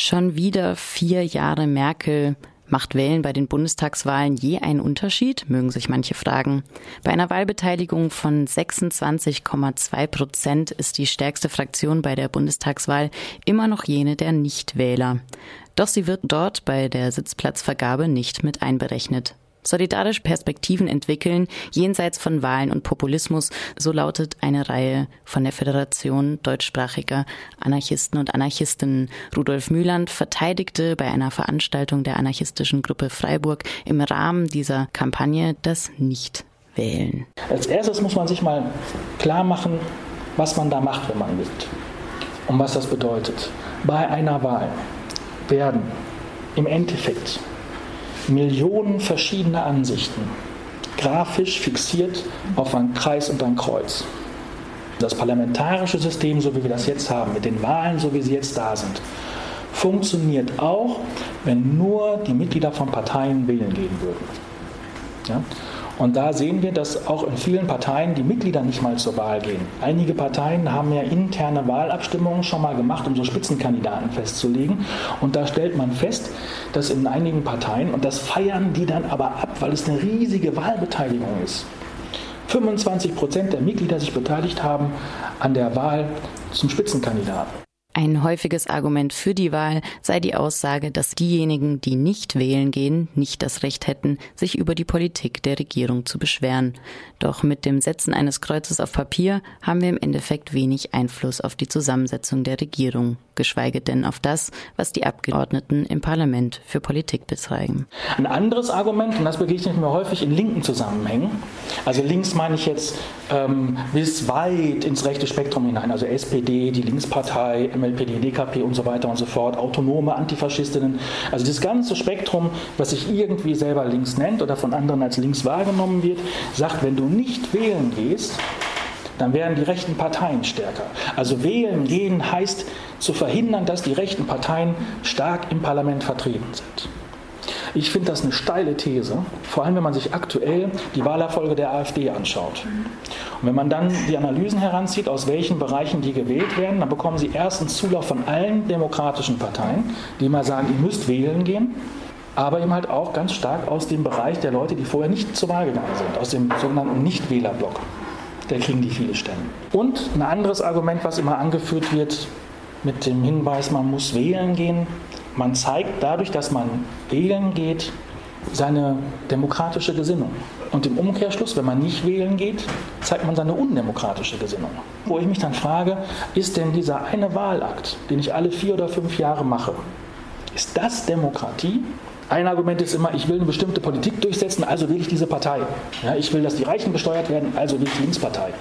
Schon wieder vier Jahre Merkel. Macht Wählen bei den Bundestagswahlen je einen Unterschied? Mögen sich manche fragen. Bei einer Wahlbeteiligung von 26,2 Prozent ist die stärkste Fraktion bei der Bundestagswahl immer noch jene der Nichtwähler. Doch sie wird dort bei der Sitzplatzvergabe nicht mit einberechnet solidarisch Perspektiven entwickeln, jenseits von Wahlen und Populismus, so lautet eine Reihe von der Föderation deutschsprachiger Anarchisten und Anarchistinnen. Rudolf Mühland verteidigte bei einer Veranstaltung der anarchistischen Gruppe Freiburg im Rahmen dieser Kampagne das Nichtwählen. Als erstes muss man sich mal klar machen, was man da macht, wenn man wählt und was das bedeutet. Bei einer Wahl werden im Endeffekt Millionen verschiedener Ansichten, grafisch fixiert auf ein Kreis und ein Kreuz. Das parlamentarische System, so wie wir das jetzt haben, mit den Wahlen, so wie sie jetzt da sind, funktioniert auch, wenn nur die Mitglieder von Parteien wählen gehen würden. Ja? Und da sehen wir, dass auch in vielen Parteien die Mitglieder nicht mal zur Wahl gehen. Einige Parteien haben ja interne Wahlabstimmungen schon mal gemacht, um so Spitzenkandidaten festzulegen. Und da stellt man fest, dass in einigen Parteien, und das feiern die dann aber ab, weil es eine riesige Wahlbeteiligung ist, 25 Prozent der Mitglieder sich beteiligt haben an der Wahl zum Spitzenkandidaten. Ein häufiges Argument für die Wahl sei die Aussage, dass diejenigen, die nicht wählen gehen, nicht das Recht hätten, sich über die Politik der Regierung zu beschweren. Doch mit dem Setzen eines Kreuzes auf Papier haben wir im Endeffekt wenig Einfluss auf die Zusammensetzung der Regierung geschweige denn auf das, was die Abgeordneten im Parlament für Politik betreiben. Ein anderes Argument, und das begegnet mir häufig in linken Zusammenhängen, also links meine ich jetzt ähm, bis weit ins rechte Spektrum hinein, also SPD, die Linkspartei, MLPD, DKP und so weiter und so fort, autonome Antifaschistinnen, also das ganze Spektrum, was sich irgendwie selber links nennt oder von anderen als links wahrgenommen wird, sagt, wenn du nicht wählen gehst, dann werden die rechten Parteien stärker. Also wählen gehen heißt zu verhindern, dass die rechten Parteien stark im Parlament vertreten sind. Ich finde das eine steile These, vor allem wenn man sich aktuell die Wahlerfolge der AfD anschaut. Und wenn man dann die Analysen heranzieht, aus welchen Bereichen die gewählt werden, dann bekommen sie erstens Zulauf von allen demokratischen Parteien, die mal sagen, ihr müsst wählen gehen, aber eben halt auch ganz stark aus dem Bereich der Leute, die vorher nicht zur Wahl gegangen sind, aus dem sogenannten Nichtwählerblock da kriegen die viele Stimmen. Und ein anderes Argument, was immer angeführt wird, mit dem Hinweis, man muss wählen gehen. Man zeigt dadurch, dass man wählen geht, seine demokratische Gesinnung. Und im Umkehrschluss, wenn man nicht wählen geht, zeigt man seine undemokratische Gesinnung. Wo ich mich dann frage, ist denn dieser eine Wahlakt, den ich alle vier oder fünf Jahre mache, ist das Demokratie ein Argument ist immer, ich will eine bestimmte Politik durchsetzen, also wähle ich diese Partei. Ja, ich will, dass die Reichen besteuert werden, also wähle ich die Linkspartei.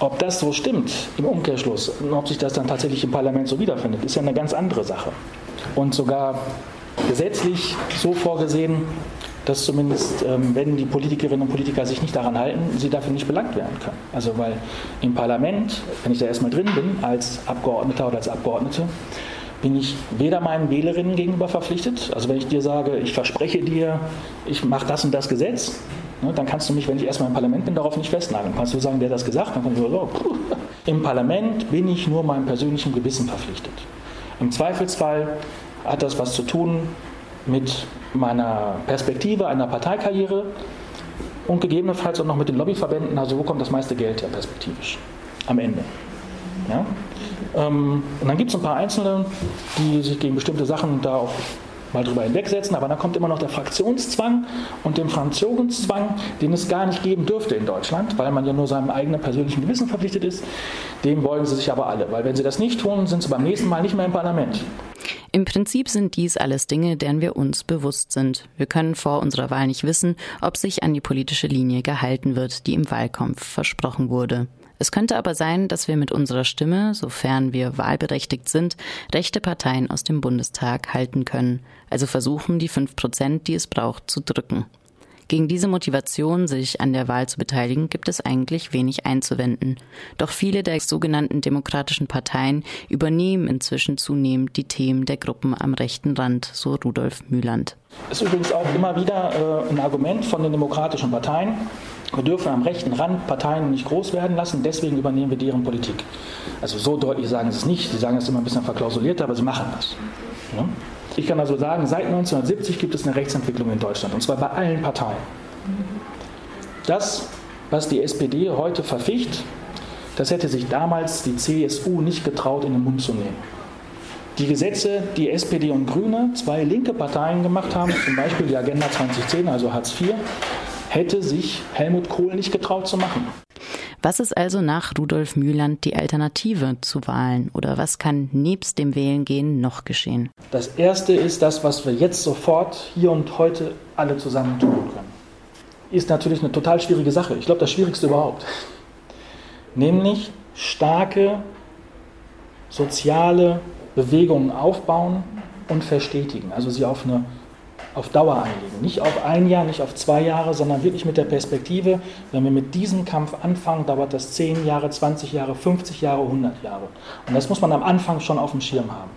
Ob das so stimmt im Umkehrschluss und ob sich das dann tatsächlich im Parlament so wiederfindet, ist ja eine ganz andere Sache. Und sogar gesetzlich so vorgesehen, dass zumindest, ähm, wenn die Politikerinnen und Politiker sich nicht daran halten, sie dafür nicht belangt werden können. Also weil im Parlament, wenn ich da erstmal drin bin, als Abgeordneter oder als Abgeordnete, bin ich weder meinen Wählerinnen gegenüber verpflichtet. Also wenn ich dir sage, ich verspreche dir, ich mache das und das Gesetz, ne, dann kannst du mich, wenn ich erstmal im Parlament bin, darauf nicht festnageln. Kannst du sagen, wer hat das gesagt? Dann kannst du sagen, oh, im Parlament bin ich nur meinem persönlichen Gewissen verpflichtet. Im Zweifelsfall hat das was zu tun mit meiner Perspektive einer Parteikarriere und gegebenenfalls auch noch mit den Lobbyverbänden. Also wo kommt das meiste Geld her perspektivisch am Ende? Ja? Ähm, und dann gibt es ein paar Einzelne, die sich gegen bestimmte Sachen da auch mal drüber hinwegsetzen, aber dann kommt immer noch der Fraktionszwang und den Fraktionszwang, den es gar nicht geben dürfte in Deutschland, weil man ja nur seinem eigenen persönlichen Gewissen verpflichtet ist. Dem beugen sie sich aber alle, weil wenn sie das nicht tun, sind sie beim nächsten Mal nicht mehr im Parlament. Im Prinzip sind dies alles Dinge, deren wir uns bewusst sind. Wir können vor unserer Wahl nicht wissen, ob sich an die politische Linie gehalten wird, die im Wahlkampf versprochen wurde. Es könnte aber sein, dass wir mit unserer Stimme, sofern wir wahlberechtigt sind, rechte Parteien aus dem Bundestag halten können, also versuchen, die fünf Prozent, die es braucht, zu drücken. Gegen diese Motivation, sich an der Wahl zu beteiligen, gibt es eigentlich wenig einzuwenden. Doch viele der sogenannten demokratischen Parteien übernehmen inzwischen zunehmend die Themen der Gruppen am rechten Rand, so Rudolf Mühland. Das ist übrigens auch immer wieder äh, ein Argument von den demokratischen Parteien. Wir dürfen am rechten Rand Parteien nicht groß werden lassen, deswegen übernehmen wir deren Politik. Also so deutlich sagen sie es nicht, sie sagen es immer ein bisschen verklausulierter, aber sie machen das. Ich kann also sagen, seit 1970 gibt es eine Rechtsentwicklung in Deutschland, und zwar bei allen Parteien. Das, was die SPD heute verficht, das hätte sich damals die CSU nicht getraut, in den Mund zu nehmen. Die Gesetze, die SPD und Grüne, zwei linke Parteien gemacht haben, zum Beispiel die Agenda 2010, also Hartz IV, hätte sich Helmut Kohl nicht getraut zu machen. Was ist also nach Rudolf Mühland die Alternative zu Wahlen oder was kann nebst dem Wählen gehen noch geschehen? Das erste ist das, was wir jetzt sofort hier und heute alle zusammen tun können. Ist natürlich eine total schwierige Sache. Ich glaube, das Schwierigste überhaupt. Nämlich starke soziale Bewegungen aufbauen und verstetigen. Also sie auf eine auf Dauer anlegen. Nicht auf ein Jahr, nicht auf zwei Jahre, sondern wirklich mit der Perspektive, wenn wir mit diesem Kampf anfangen, dauert das 10 Jahre, 20 Jahre, 50 Jahre, 100 Jahre. Und das muss man am Anfang schon auf dem Schirm haben.